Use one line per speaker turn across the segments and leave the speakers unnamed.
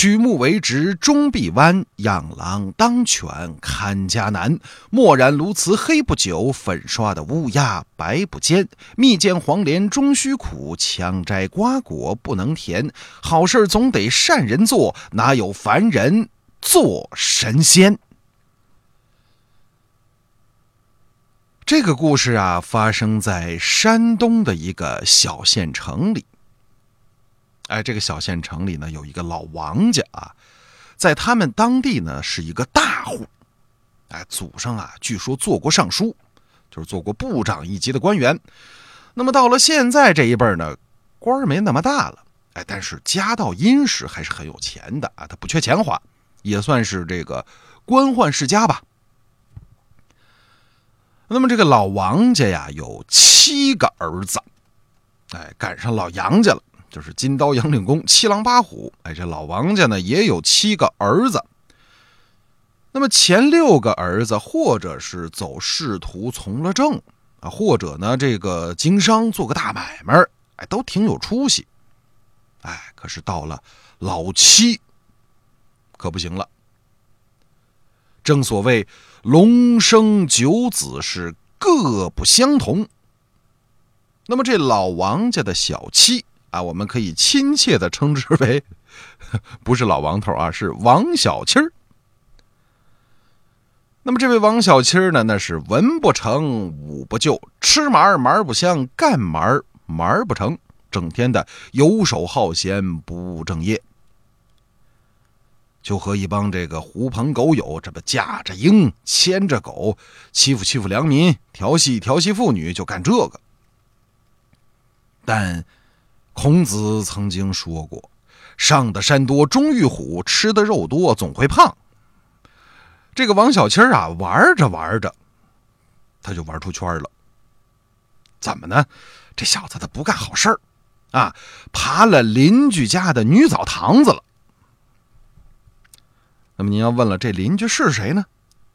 曲目为直终必弯，养狼当犬看家难。墨染鸬鹚黑不久，粉刷的乌鸦白不坚。蜜饯黄连终须苦，强摘瓜果不能甜。好事总得善人做，哪有凡人做神仙？这个故事啊，发生在山东的一个小县城里。哎，这个小县城里呢，有一个老王家啊，在他们当地呢是一个大户，哎，祖上啊据说做过尚书，就是做过部长一级的官员。那么到了现在这一辈呢，官没那么大了，哎，但是家道殷实，还是很有钱的啊，他不缺钱花，也算是这个官宦世家吧。那么这个老王家呀，有七个儿子，哎，赶上老杨家了。就是金刀杨令公七狼八虎，哎，这老王家呢也有七个儿子。那么前六个儿子，或者是走仕途从了政啊，或者呢这个经商做个大买卖，哎，都挺有出息。哎，可是到了老七，可不行了。正所谓龙生九子是各不相同。那么这老王家的小七。啊，我们可以亲切的称之为，不是老王头啊，是王小七儿。那么这位王小七儿呢，那是文不成，武不就，吃麻儿麻不香，干麻儿麻不成，整天的游手好闲，不务正业，就和一帮这个狐朋狗友，这么架着鹰，牵着狗，欺负欺负良民，调戏调戏妇女，就干这个。但。孔子曾经说过：“上的山多终遇虎，吃的肉多总会胖。”这个王小七啊，玩着玩着，他就玩出圈了。怎么呢？这小子他不干好事儿啊，爬了邻居家的女澡堂子了。那么您要问了，这邻居是谁呢？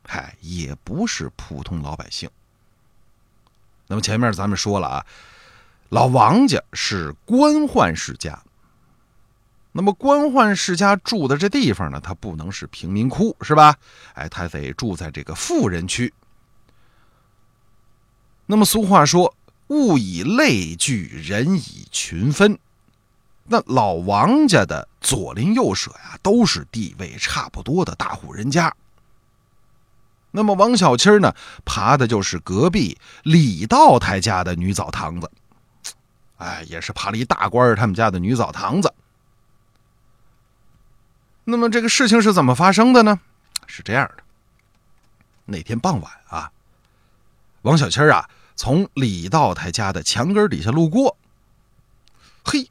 嗨，也不是普通老百姓。那么前面咱们说了啊。老王家是官宦世家，那么官宦世家住的这地方呢，他不能是贫民窟，是吧？哎，他得住在这个富人区。那么俗话说“物以类聚，人以群分”，那老王家的左邻右舍呀，都是地位差不多的大户人家。那么王小七呢，爬的就是隔壁李道台家的女澡堂子。哎，也是爬了一大官他们家的女澡堂子。那么这个事情是怎么发生的呢？是这样的，那天傍晚啊，王小七啊从李道台家的墙根底下路过，嘿，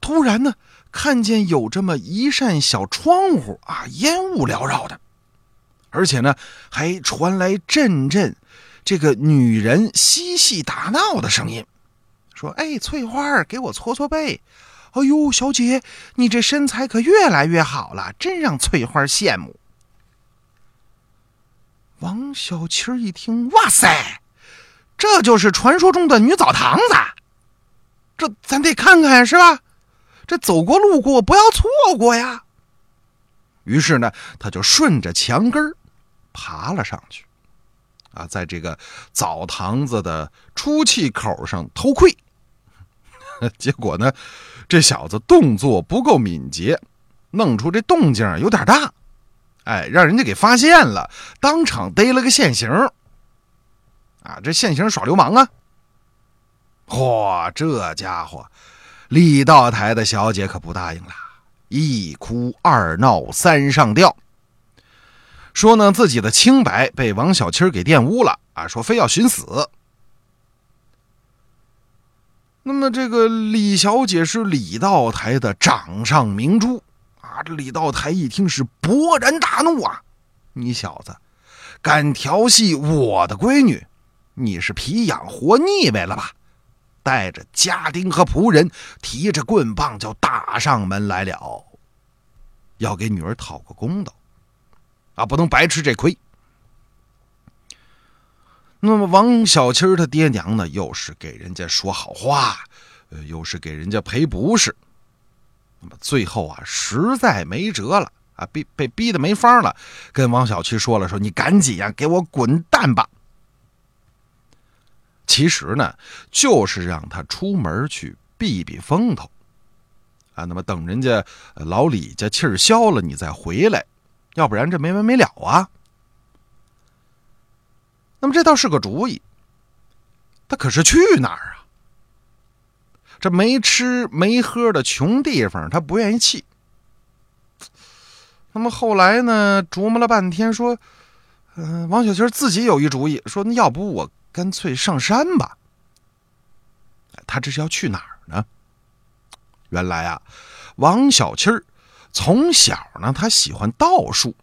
突然呢看见有这么一扇小窗户啊，烟雾缭绕的，而且呢还传来阵阵这个女人嬉戏打闹的声音。说：“哎，翠花，给我搓搓背。哎呦，小姐，你这身材可越来越好了，真让翠花羡慕。”王小七一听，哇塞，这就是传说中的女澡堂子，这咱得看看是吧？这走过路过不要错过呀。于是呢，他就顺着墙根爬了上去，啊，在这个澡堂子的出气口上偷窥。结果呢，这小子动作不够敏捷，弄出这动静有点大，哎，让人家给发现了，当场逮了个现行。啊，这现行耍流氓啊！嚯，这家伙，李道台的小姐可不答应了，一哭二闹三上吊，说呢自己的清白被王小七给玷污了啊，说非要寻死。那么，这个李小姐是李道台的掌上明珠啊！这李道台一听是勃然大怒啊！你小子敢调戏我的闺女，你是皮痒活腻歪了吧？带着家丁和仆人，提着棍棒就打上门来了，要给女儿讨个公道啊！不能白吃这亏。那么王小七他爹娘呢，又是给人家说好话，呃，又是给人家赔不是，那么最后啊，实在没辙了啊，被被逼得没法了，跟王小七说了：“说你赶紧呀，给我滚蛋吧。”其实呢，就是让他出门去避避风头啊。那么等人家老李家气儿消了，你再回来，要不然这没完没了啊。那么这倒是个主意，他可是去哪儿啊？这没吃没喝的穷地方，他不愿意去。那么后来呢，琢磨了半天，说：“嗯，王小七自己有一主意，说那要不我干脆上山吧。”他这是要去哪儿呢？原来啊，王小七从小呢，他喜欢道术。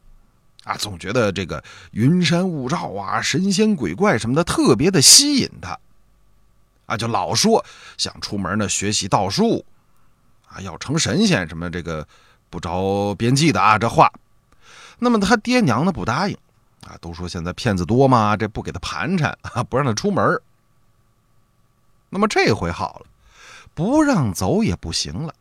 啊，总觉得这个云山雾罩啊、神仙鬼怪什么的特别的吸引他，啊，就老说想出门呢学习道术，啊，要成神仙什么这个不着边际的啊这话。那么他爹娘呢不答应，啊，都说现在骗子多嘛，这不给他盘缠啊，不让他出门。那么这回好了，不让走也不行了。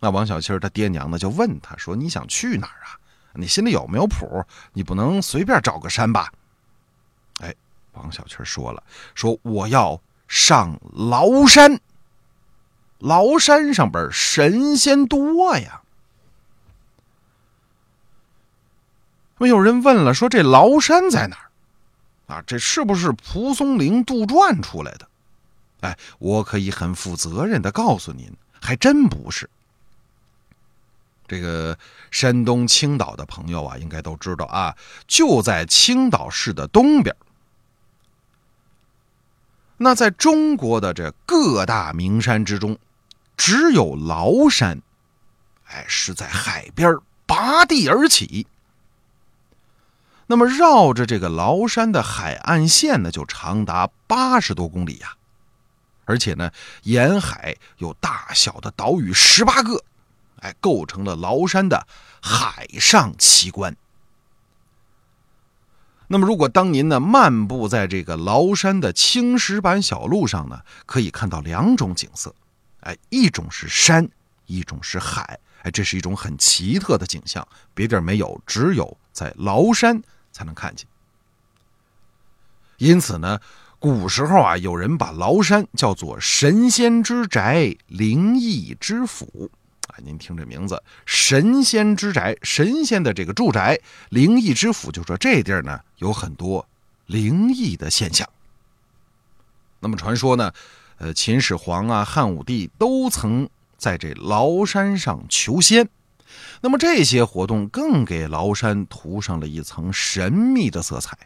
那王小七他爹娘呢就问他说：“你想去哪儿啊？”你心里有没有谱？你不能随便找个山吧？哎，王小七说了，说我要上崂山。崂山上边神仙多呀。那有人问了，说这崂山在哪儿？啊，这是不是蒲松龄杜撰出来的？哎，我可以很负责任的告诉您，还真不是。这个山东青岛的朋友啊，应该都知道啊，就在青岛市的东边。那在中国的这各大名山之中，只有崂山，哎，是在海边拔地而起。那么绕着这个崂山的海岸线呢，就长达八十多公里呀，而且呢，沿海有大小的岛屿十八个。哎，构成了崂山的海上奇观。那么，如果当您呢漫步在这个崂山的青石板小路上呢，可以看到两种景色。哎，一种是山，一种是海。哎，这是一种很奇特的景象，别地儿没有，只有在崂山才能看见。因此呢，古时候啊，有人把崂山叫做神仙之宅、灵异之府。啊，您听这名字，神仙之宅，神仙的这个住宅，灵异之府，就说这地儿呢有很多灵异的现象。那么传说呢，呃，秦始皇啊、汉武帝都曾在这崂山上求仙，那么这些活动更给崂山涂上了一层神秘的色彩。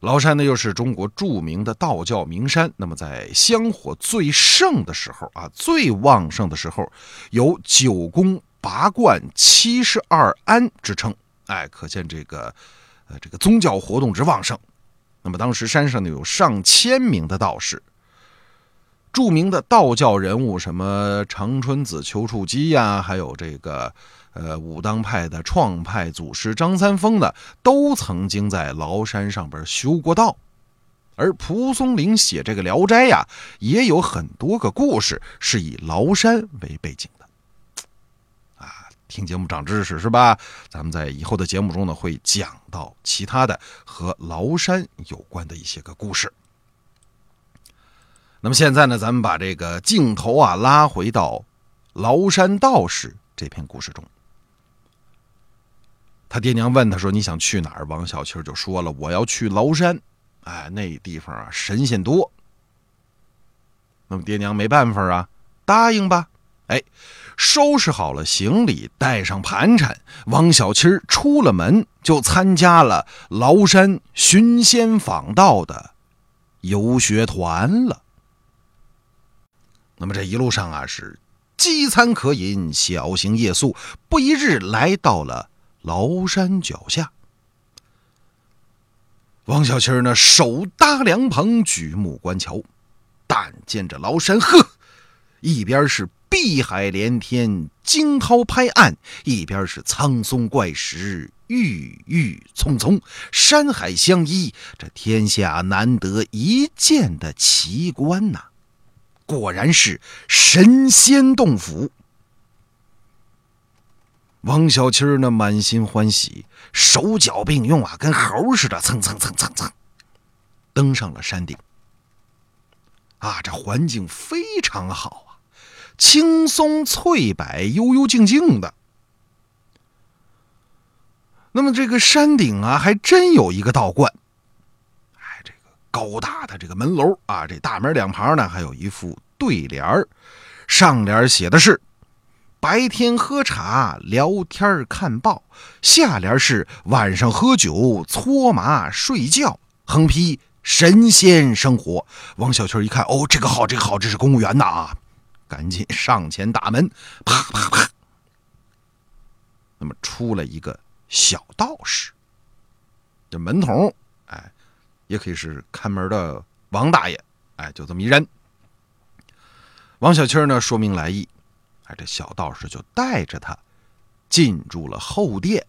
崂山呢，又是中国著名的道教名山。那么，在香火最盛的时候啊，最旺盛的时候，有九宫八观七十二庵之称。哎，可见这个，呃，这个宗教活动之旺盛。那么，当时山上呢有上千名的道士，著名的道教人物，什么长春子、丘处机呀，还有这个。呃，武当派的创派祖师张三丰呢，都曾经在崂山上边修过道，而蒲松龄写这个《聊斋》呀，也有很多个故事是以崂山为背景的。啊，听节目长知识是吧？咱们在以后的节目中呢，会讲到其他的和崂山有关的一些个故事。那么现在呢，咱们把这个镜头啊拉回到崂山道士这篇故事中。他爹娘问他说：“你想去哪儿？”王小七就说了：“我要去崂山，哎，那地方啊神仙多。”那么爹娘没办法啊，答应吧。哎，收拾好了行李，带上盘缠，王小七出了门，就参加了崂山寻仙访道的游学团了。那么这一路上啊，是饥餐渴饮，小行夜宿，不一日来到了。崂山脚下，王小七呢手搭凉棚，举目观瞧，但见这崂山，呵，一边是碧海连天，惊涛拍岸；一边是苍松怪石，郁郁葱葱，山海相依，这天下难得一见的奇观呐！果然是神仙洞府。王小七儿呢，满心欢喜，手脚并用啊，跟猴似的，蹭蹭蹭蹭蹭，登上了山顶。啊，这环境非常好啊，青松翠柏，幽幽静静的。那么这个山顶啊，还真有一个道观。高大的这个门楼啊，这大门两旁呢，还有一副对联儿，上联写的是。白天喝茶聊天看报，下联是晚上喝酒搓麻睡觉，横批神仙生活。王小圈一看，哦，这个好，这个好，这是公务员呐啊！赶紧上前打门，啪啪啪。那么出了一个小道士，这门童，也可以是看门的王大爷，哎，就这么一人。王小七呢，说明来意。哎这小道士就带着他进入了后殿，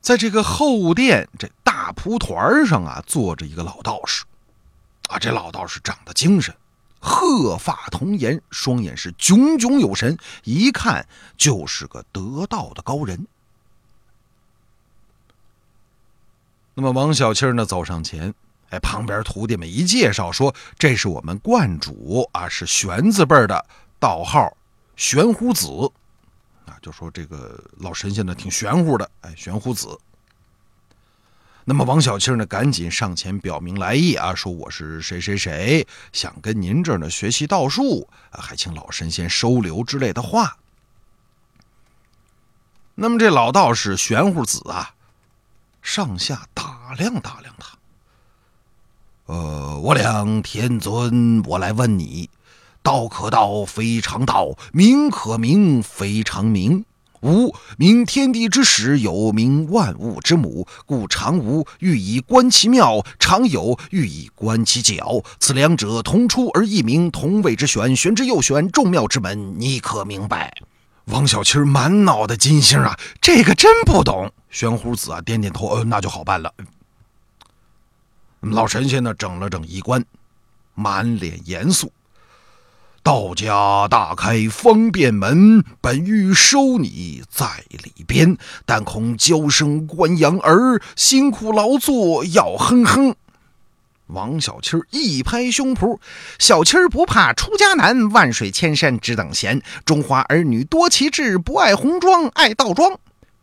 在这个后殿这大蒲团上啊，坐着一个老道士，啊，这老道士长得精神，鹤发童颜，双眼是炯炯有神，一看就是个得道的高人。那么王小庆呢，走上前。哎，旁边徒弟们一介绍说：“这是我们观主啊，是玄字辈的道号玄乎子啊。”就说这个老神仙呢挺玄乎的，哎，玄乎子。那么王小庆呢，赶紧上前表明来意啊，说我是谁谁谁，想跟您这儿呢学习道术啊，还请老神仙收留之类的话。那么这老道士玄乎子啊，上下打量打量他。呃，我俩天尊，我来问你：道可道，非常道；名可名，非常名。吾名天地之始，有名万物之母，故常无欲以观其妙，常有欲以观其角。此两者同出而异名，同谓之玄，玄之又玄，众妙之门。你可明白？王小七满脑袋金星啊，这个真不懂。玄乎子啊，点点头，呃，那就好办了。老神仙呢，整了整衣冠，满脸严肃。道家大开方便门，本欲收你在里边，但恐娇生惯养儿，辛苦劳作要哼哼。王小七一拍胸脯：“小七儿不怕出家难，万水千山只等闲。中华儿女多奇志，不爱红妆爱道装。”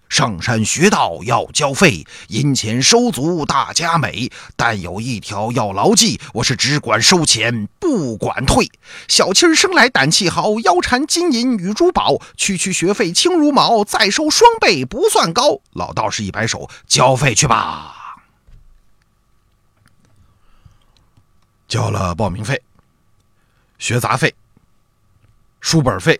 上山学道要交费，银钱收足大家美。但有一条要牢记，我是只管收钱，不管退。小七儿生来胆气豪，腰缠金银与珠宝，区区学费轻如毛，再收双倍不算高。老道士一摆手，交费去吧。交了报名费、学杂费、书本费、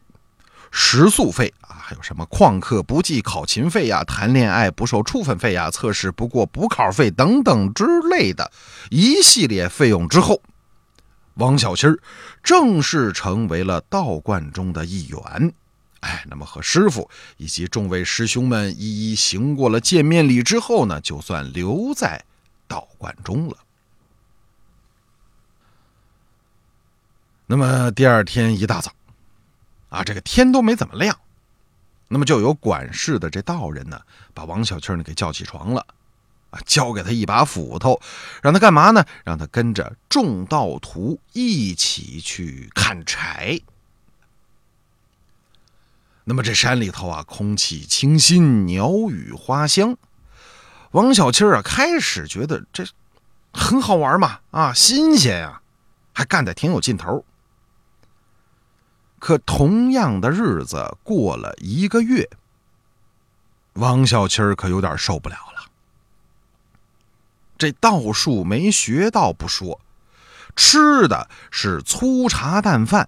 食宿费啊。还有什么旷课不计考勤费呀，谈恋爱不受处分费呀，测试不过补考费等等之类的一系列费用之后，王小七儿正式成为了道观中的一员。哎，那么和师傅以及众位师兄们一一行过了见面礼之后呢，就算留在道观中了。那么第二天一大早，啊，这个天都没怎么亮。那么就有管事的这道人呢，把王小七呢给叫起床了，啊，交给他一把斧头，让他干嘛呢？让他跟着众道徒一起去砍柴。那么这山里头啊，空气清新，鸟语花香。王小七啊，开始觉得这很好玩嘛，啊，新鲜呀，还干得挺有劲头。可同样的日子过了一个月，王小七儿可有点受不了了。这道术没学到不说，吃的是粗茶淡饭，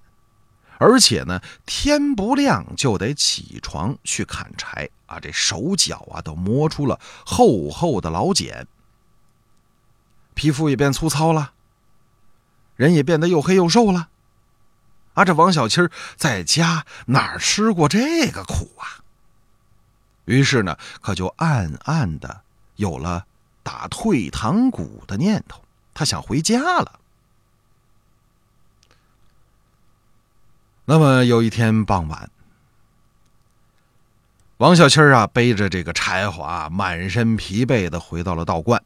而且呢，天不亮就得起床去砍柴啊！这手脚啊都磨出了厚厚的老茧，皮肤也变粗糙了，人也变得又黑又瘦了。啊，这王小七在家哪儿吃过这个苦啊？于是呢，可就暗暗的有了打退堂鼓的念头，他想回家了。那么有一天傍晚。王小七啊，背着这个柴火啊，满身疲惫的回到了道观，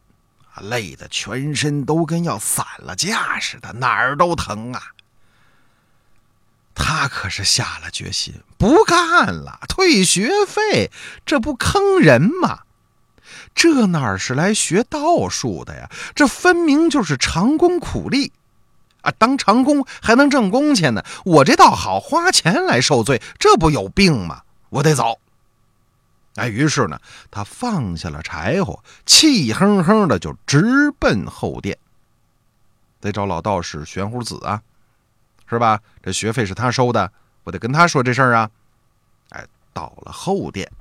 累得全身都跟要散了架似的，哪儿都疼啊。他可是下了决心，不干了，退学费，这不坑人吗？这哪是来学道术的呀？这分明就是长工苦力啊！当长工还能挣工钱呢，我这倒好，花钱来受罪，这不有病吗？我得走。哎，于是呢，他放下了柴火，气哼哼的就直奔后殿，得找老道士玄乎子啊。是吧？这学费是他收的，我得跟他说这事儿啊。哎，到了后殿，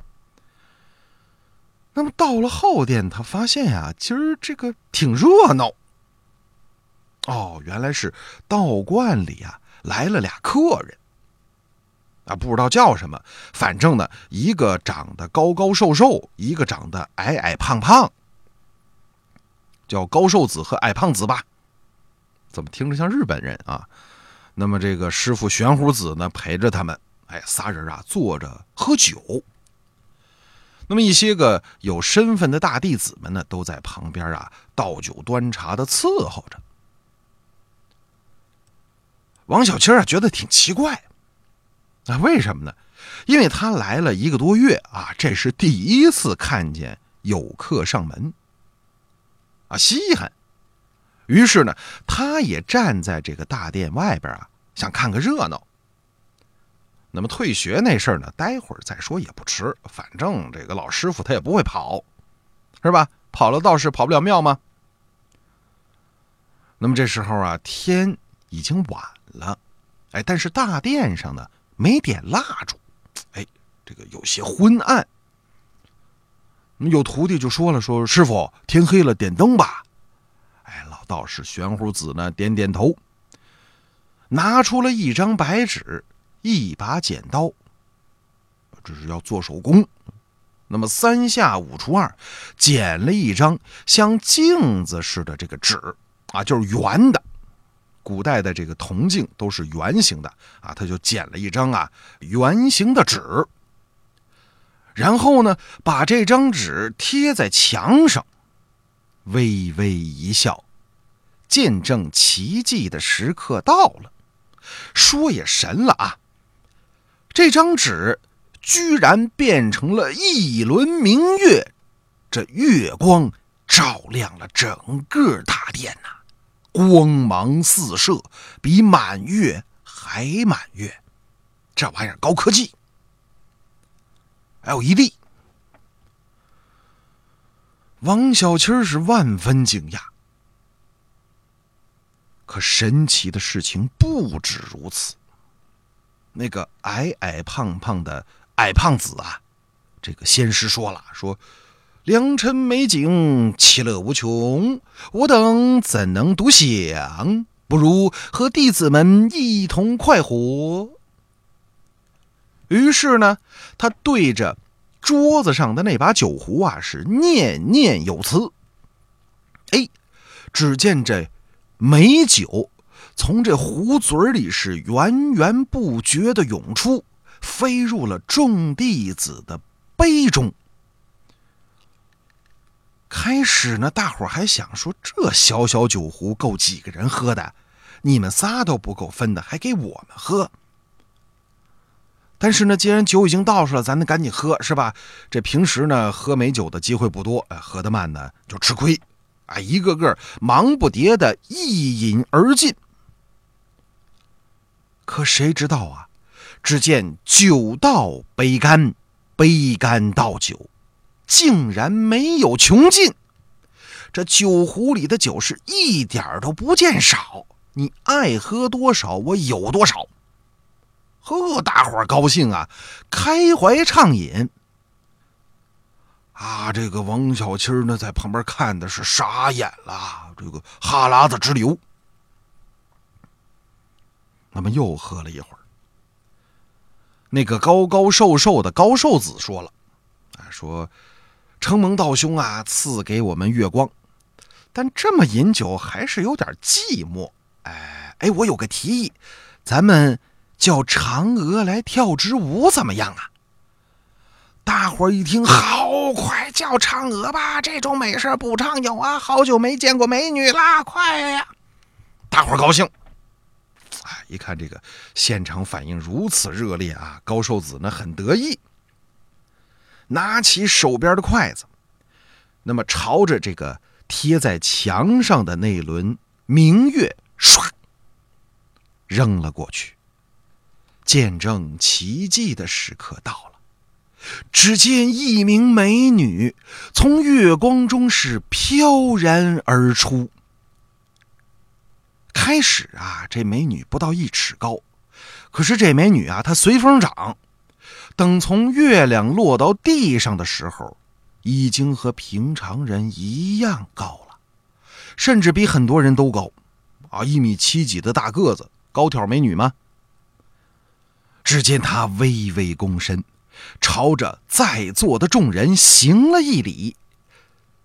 那么到了后殿，他发现呀，今儿这个挺热闹。哦，原来是道观里啊来了俩客人，啊，不知道叫什么，反正呢，一个长得高高瘦瘦，一个长得矮矮胖胖，叫高瘦子和矮胖子吧？怎么听着像日本人啊？那么这个师傅玄虎子呢，陪着他们，哎，仨人啊坐着喝酒。那么一些个有身份的大弟子们呢，都在旁边啊倒酒端茶的伺候着。王小七啊觉得挺奇怪，啊，为什么呢？因为他来了一个多月啊，这是第一次看见有客上门，啊，稀罕。于是呢，他也站在这个大殿外边啊，想看个热闹。那么退学那事儿呢，待会儿再说也不迟。反正这个老师傅他也不会跑，是吧？跑了倒是跑不了庙吗？那么这时候啊，天已经晚了，哎，但是大殿上呢没点蜡烛，哎，这个有些昏暗。有徒弟就说了：“说师傅，天黑了，点灯吧。”道士玄乎子呢，点点头，拿出了一张白纸，一把剪刀，这是要做手工。那么三下五除二，剪了一张像镜子似的这个纸啊，就是圆的。古代的这个铜镜都是圆形的啊，他就剪了一张啊圆形的纸，然后呢，把这张纸贴在墙上，微微一笑。见证奇迹的时刻到了，说也神了啊！这张纸居然变成了一轮明月，这月光照亮了整个大殿呐，光芒四射，比满月还满月。这玩意儿高科技！LED，王小七是万分惊讶。可神奇的事情不止如此。那个矮矮胖胖的矮胖子啊，这个仙师说了：“说良辰美景，其乐无穷，我等怎能独享？不如和弟子们一同快活。”于是呢，他对着桌子上的那把酒壶啊，是念念有词。哎，只见这。美酒从这壶嘴里是源源不绝的涌出，飞入了众弟子的杯中。开始呢，大伙还想说，这小小酒壶够几个人喝的？你们仨都不够分的，还给我们喝？但是呢，既然酒已经倒出了，咱得赶紧喝，是吧？这平时呢，喝美酒的机会不多，喝得慢呢就吃亏。啊，一个个忙不迭的一饮而尽。可谁知道啊？只见酒到杯干，杯干倒酒，竟然没有穷尽。这酒壶里的酒是一点都不见少，你爱喝多少，我有多少。呵，大伙儿高兴啊，开怀畅饮。啊，这个王小七呢，在旁边看的是傻眼了，这个哈喇子直流。那么又喝了一会儿，那个高高瘦瘦的高瘦子说了：“啊，说承蒙道兄啊赐给我们月光，但这么饮酒还是有点寂寞。哎哎，我有个提议，咱们叫嫦娥来跳支舞，怎么样啊？大伙儿一听，好，快叫嫦娥吧！这种美事不常有啊，好久没见过美女啦，快呀！大伙儿高兴。啊，一看这个现场反应如此热烈啊，高寿子呢很得意，拿起手边的筷子，那么朝着这个贴在墙上的那轮明月，唰，扔了过去。见证奇迹的时刻到了。只见一名美女从月光中是飘然而出。开始啊，这美女不到一尺高，可是这美女啊，她随风长。等从月亮落到地上的时候，已经和平常人一样高了，甚至比很多人都高。啊，一米七几的大个子，高挑美女吗？只见她微微躬身。朝着在座的众人行了一礼，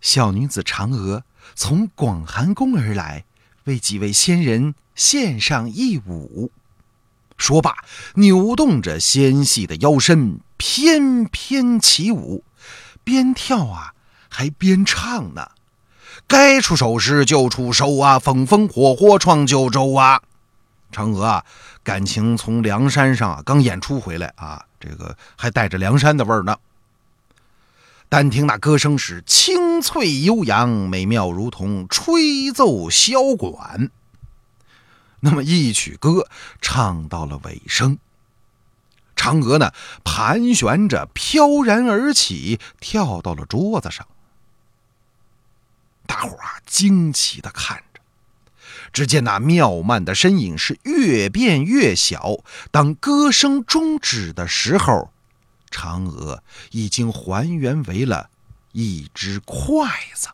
小女子嫦娥从广寒宫而来，为几位仙人献上一舞。说罢，扭动着纤细的腰身，翩翩起舞，边跳啊，还边唱呢。该出手时就出手啊，风风火火闯九州啊！嫦娥啊，感情从梁山上啊刚演出回来啊。这个还带着梁山的味儿呢。但听那歌声是清脆悠扬，美妙如同吹奏箫管。那么一曲歌唱到了尾声，嫦娥呢盘旋着飘然而起，跳到了桌子上。大伙啊惊奇的看。只见那妙曼的身影是越变越小，当歌声终止的时候，嫦娥已经还原为了一只筷子。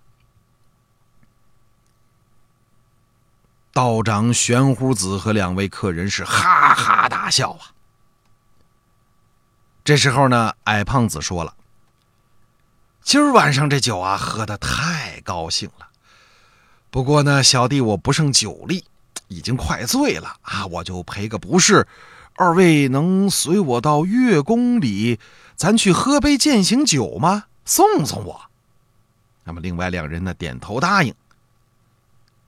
道长玄乎子和两位客人是哈哈大笑啊。这时候呢，矮胖子说了：“今儿晚上这酒啊，喝的太高兴了。”不过呢，小弟我不胜酒力，已经快醉了啊！我就赔个不是，二位能随我到月宫里，咱去喝杯践行酒吗？送送我。那么另外两人呢，点头答应。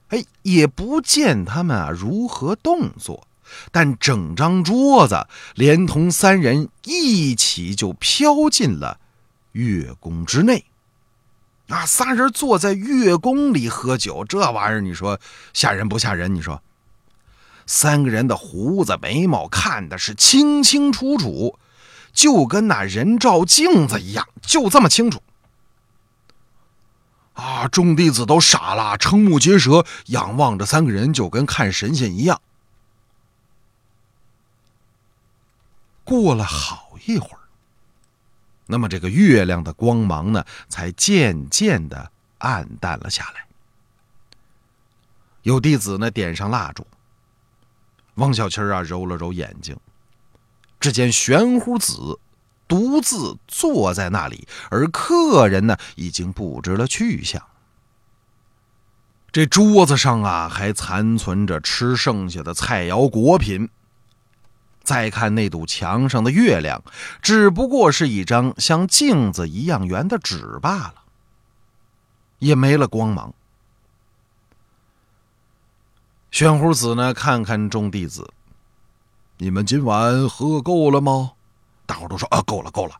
哎，也不见他们啊如何动作，但整张桌子连同三人一起就飘进了月宫之内。啊，仨人坐在月宫里喝酒，这玩意儿你说吓人不吓人？你说，三个人的胡子眉毛看的是清清楚楚，就跟那人照镜子一样，就这么清楚。啊，众弟子都傻了，瞠目结舌，仰望着三个人，就跟看神仙一样。过了好一会儿。那么这个月亮的光芒呢，才渐渐的暗淡了下来。有弟子呢点上蜡烛。王小七啊揉了揉眼睛，只见玄乎子独自坐在那里，而客人呢已经不知了去向。这桌子上啊还残存着吃剩下的菜肴果品。再看那堵墙上的月亮，只不过是一张像镜子一样圆的纸罢了，也没了光芒。玄乎子呢，看看众弟子，你们今晚喝够了吗？大伙都说啊，够了，够了，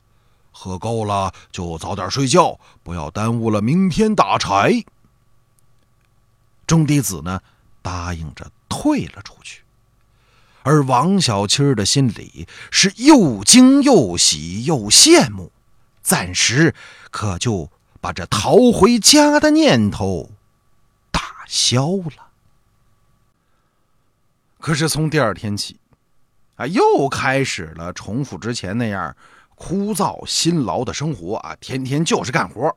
喝够了就早点睡觉，不要耽误了明天打柴。众弟子呢，答应着退了出去。而王小七的心里是又惊又喜又羡慕，暂时可就把这逃回家的念头打消了。可是从第二天起，啊，又开始了重复之前那样枯燥辛劳的生活啊，天天就是干活。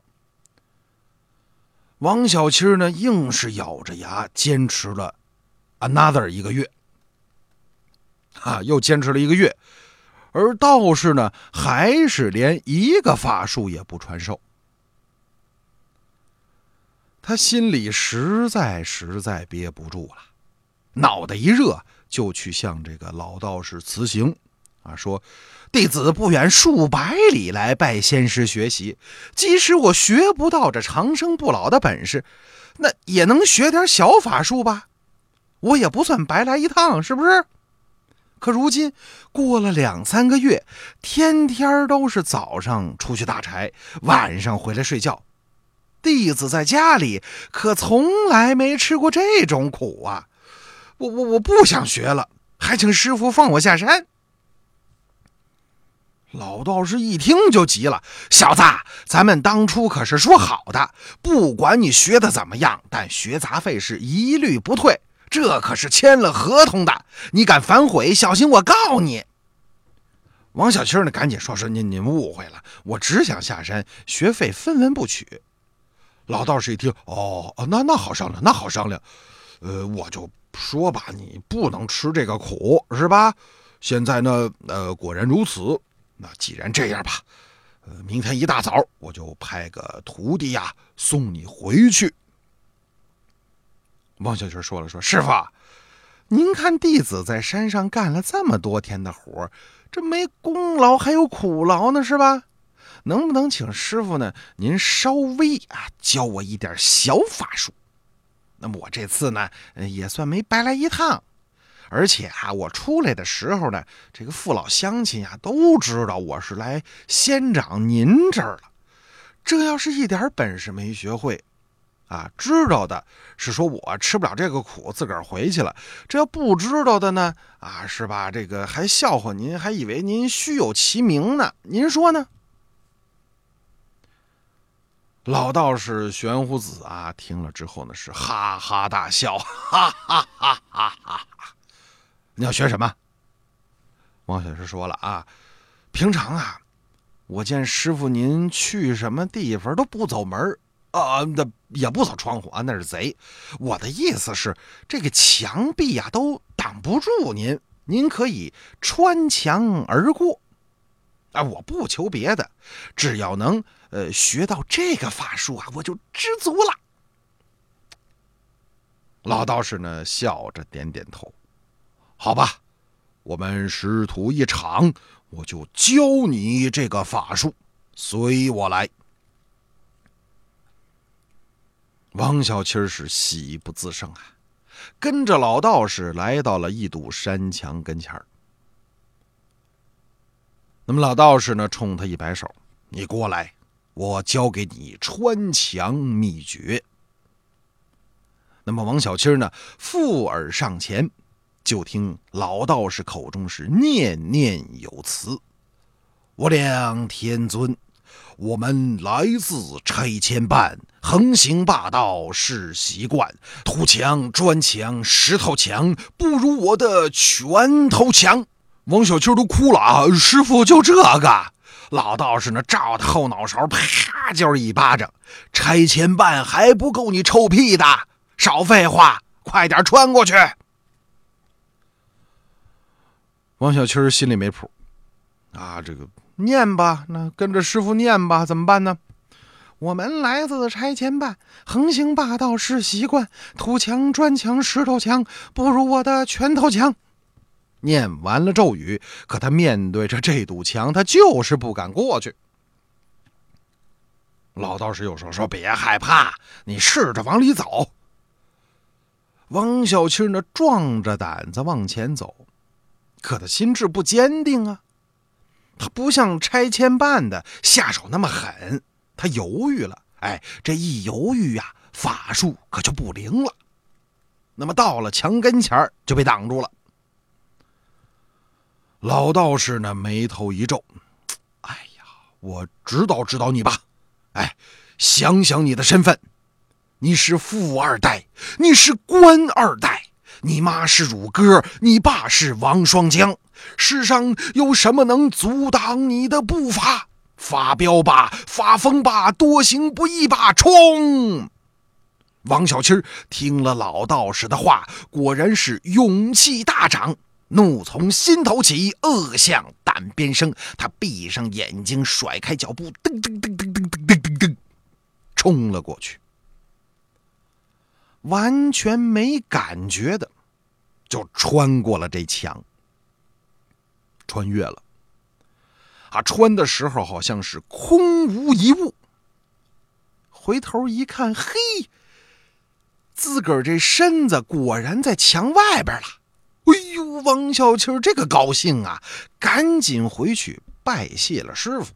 王小七呢，硬是咬着牙坚持了 another 一个月。啊，又坚持了一个月，而道士呢，还是连一个法术也不传授。他心里实在实在憋不住了，脑袋一热，就去向这个老道士辞行，啊，说弟子不远数百里来拜仙师学习，即使我学不到这长生不老的本事，那也能学点小法术吧？我也不算白来一趟，是不是？可如今过了两三个月，天天都是早上出去打柴，晚上回来睡觉。弟子在家里可从来没吃过这种苦啊！我我我不想学了，还请师傅放我下山。老道士一听就急了：“小子，咱们当初可是说好的，不管你学的怎么样，但学杂费是一律不退。”这可是签了合同的，你敢反悔，小心我告你！王小七呢，赶紧说：“说您您误会了，我只想下山，学费分文不取。”老道士一听：“哦，那那好商量，那好商量。呃，我就说吧，你不能吃这个苦，是吧？现在呢，呃，果然如此。那既然这样吧，呃，明天一大早我就派个徒弟呀送你回去。”王小军说了：“说师傅，您看弟子在山上干了这么多天的活，这没功劳还有苦劳呢，是吧？能不能请师傅呢？您稍微啊教我一点小法术？那么我这次呢也算没白来一趟。而且啊，我出来的时候呢，这个父老乡亲呀都知道我是来仙长您这儿了。这要是一点本事没学会。”啊，知道的是说我吃不了这个苦，自个儿回去了。这要不知道的呢，啊，是吧？这个还笑话您，还以为您虚有其名呢。您说呢？老道士玄乎子啊，听了之后呢，是哈哈大笑，哈哈哈哈哈哈！你要学什么？王小师说了啊，平常啊，我见师傅您去什么地方都不走门啊，那也不走窗户啊，那是贼。我的意思是，这个墙壁呀都挡不住您，您可以穿墙而过。啊，我不求别的，只要能呃学到这个法术啊，我就知足了。老道士呢，笑着点点头。好吧，我们师徒一场，我就教你这个法术，随我来。王小七是喜不自胜啊，跟着老道士来到了一堵山墙跟前那么老道士呢，冲他一摆手：“你过来，我教给你穿墙秘诀。”那么王小七呢，附耳上前，就听老道士口中是念念有词：“我两天尊。”我们来自拆迁办，横行霸道是习惯，土墙、砖墙、石头墙不如我的拳头强。王小秋都哭了啊！师傅就这个，老道士呢，照他后脑勺啪就是一巴掌。拆迁办还不够你臭屁的，少废话，快点穿过去。王小秋心里没谱啊，这个。念吧，那跟着师傅念吧，怎么办呢？我们来自拆迁办，横行霸道是习惯，土墙、砖墙、石头墙不如我的拳头强。念完了咒语，可他面对着这堵墙，他就是不敢过去。老道士又说：“说别害怕，你试着往里走。”王小七呢，壮着胆子往前走，可他心智不坚定啊。他不像拆迁办的下手那么狠，他犹豫了。哎，这一犹豫呀，法术可就不灵了。那么到了墙跟前就被挡住了。老道士呢，眉头一皱：“哎呀，我指导指导你吧？哎，想想你的身份，你是富二代，你是官二代，你妈是乳鸽，你爸是王双江。”世上有什么能阻挡你的步伐？发飙吧，发疯吧，多行不义吧，冲！王小七听了老道士的话，果然是勇气大涨，怒从心头起，恶向胆边生。他闭上眼睛，甩开脚步，噔噔噔噔噔噔噔噔，冲了过去。完全没感觉的，就穿过了这墙，穿越了。啊，穿的时候好像是空无一物。回头一看，嘿，自个儿这身子果然在墙外边了。哎呦，王小七这个高兴啊，赶紧回去拜谢了师傅。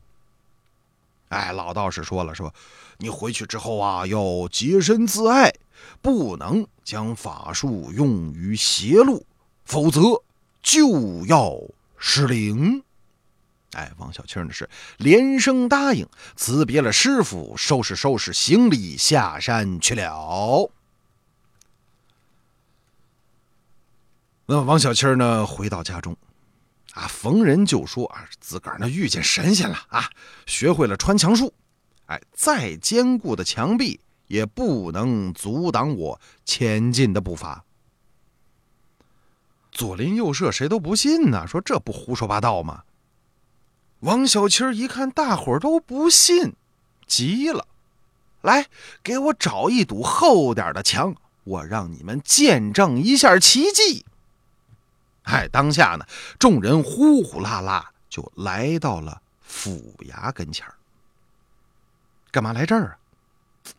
哎，老道士说了，说你回去之后啊，要洁身自爱，不能将法术用于邪路，否则就要失灵。哎，王小青呢是连声答应，辞别了师傅，收拾收拾行李下山去了。那王小青呢回到家中，啊，逢人就说啊，自个儿呢遇见神仙了啊，学会了穿墙术。哎，再坚固的墙壁也不能阻挡我前进的步伐。左邻右舍谁都不信呢，说这不胡说八道吗？王小七一看大伙都不信，急了，来给我找一堵厚点的墙，我让你们见证一下奇迹。哎，当下呢，众人呼呼啦啦就来到了府衙跟前干嘛来这儿啊？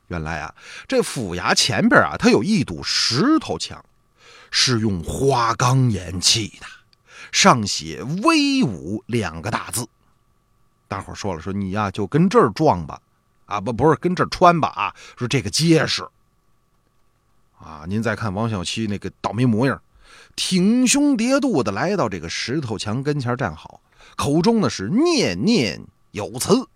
原来啊，这府衙前边啊，它有一堵石头墙，是用花岗岩砌的，上写“威武”两个大字。大伙说了，说你呀就跟这儿撞吧，啊不不是跟这儿穿吧啊，说这个结实。啊，您再看王小七那个倒霉模样，挺胸叠肚的来到这个石头墙跟前站好，口中呢是念念有词。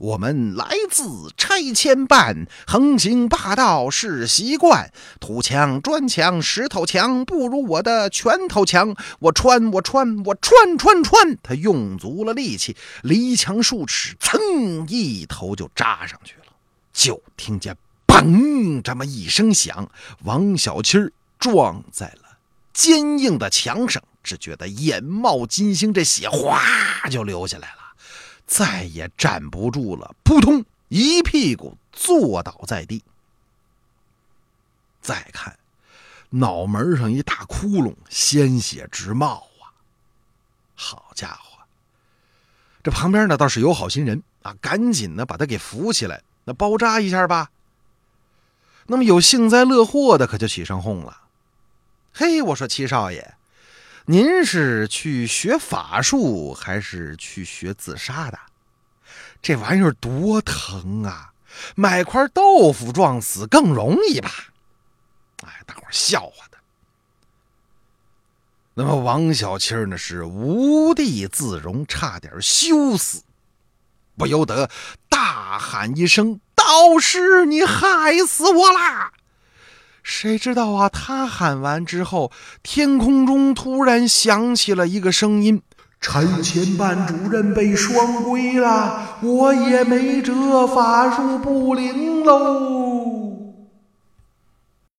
我们来自拆迁办，横行霸道是习惯。土墙、砖墙、石头墙不如我的拳头强。我穿，我穿，我穿穿穿。他用足了力气，离墙数尺，噌，一头就扎上去了。就听见“砰”这么一声响，王小七撞在了坚硬的墙上，只觉得眼冒金星，这血哗就流下来了。再也站不住了，扑通一屁股坐倒在地。再看，脑门上一大窟窿，鲜血直冒啊！好家伙，这旁边呢倒是有好心人啊，赶紧呢把他给扶起来，那包扎一下吧。那么有幸灾乐祸的可就起上哄了。嘿，我说七少爷。您是去学法术还是去学自杀的？这玩意儿多疼啊！买块豆腐撞死更容易吧？哎，大伙笑话他。那么王小七呢是无地自容，差点羞死，不由得大喊一声：“道士，你害死我啦！”谁知道啊？他喊完之后，天空中突然响起了一个声音：“陈前办主任被双规了，我也没辙，法术不灵喽。”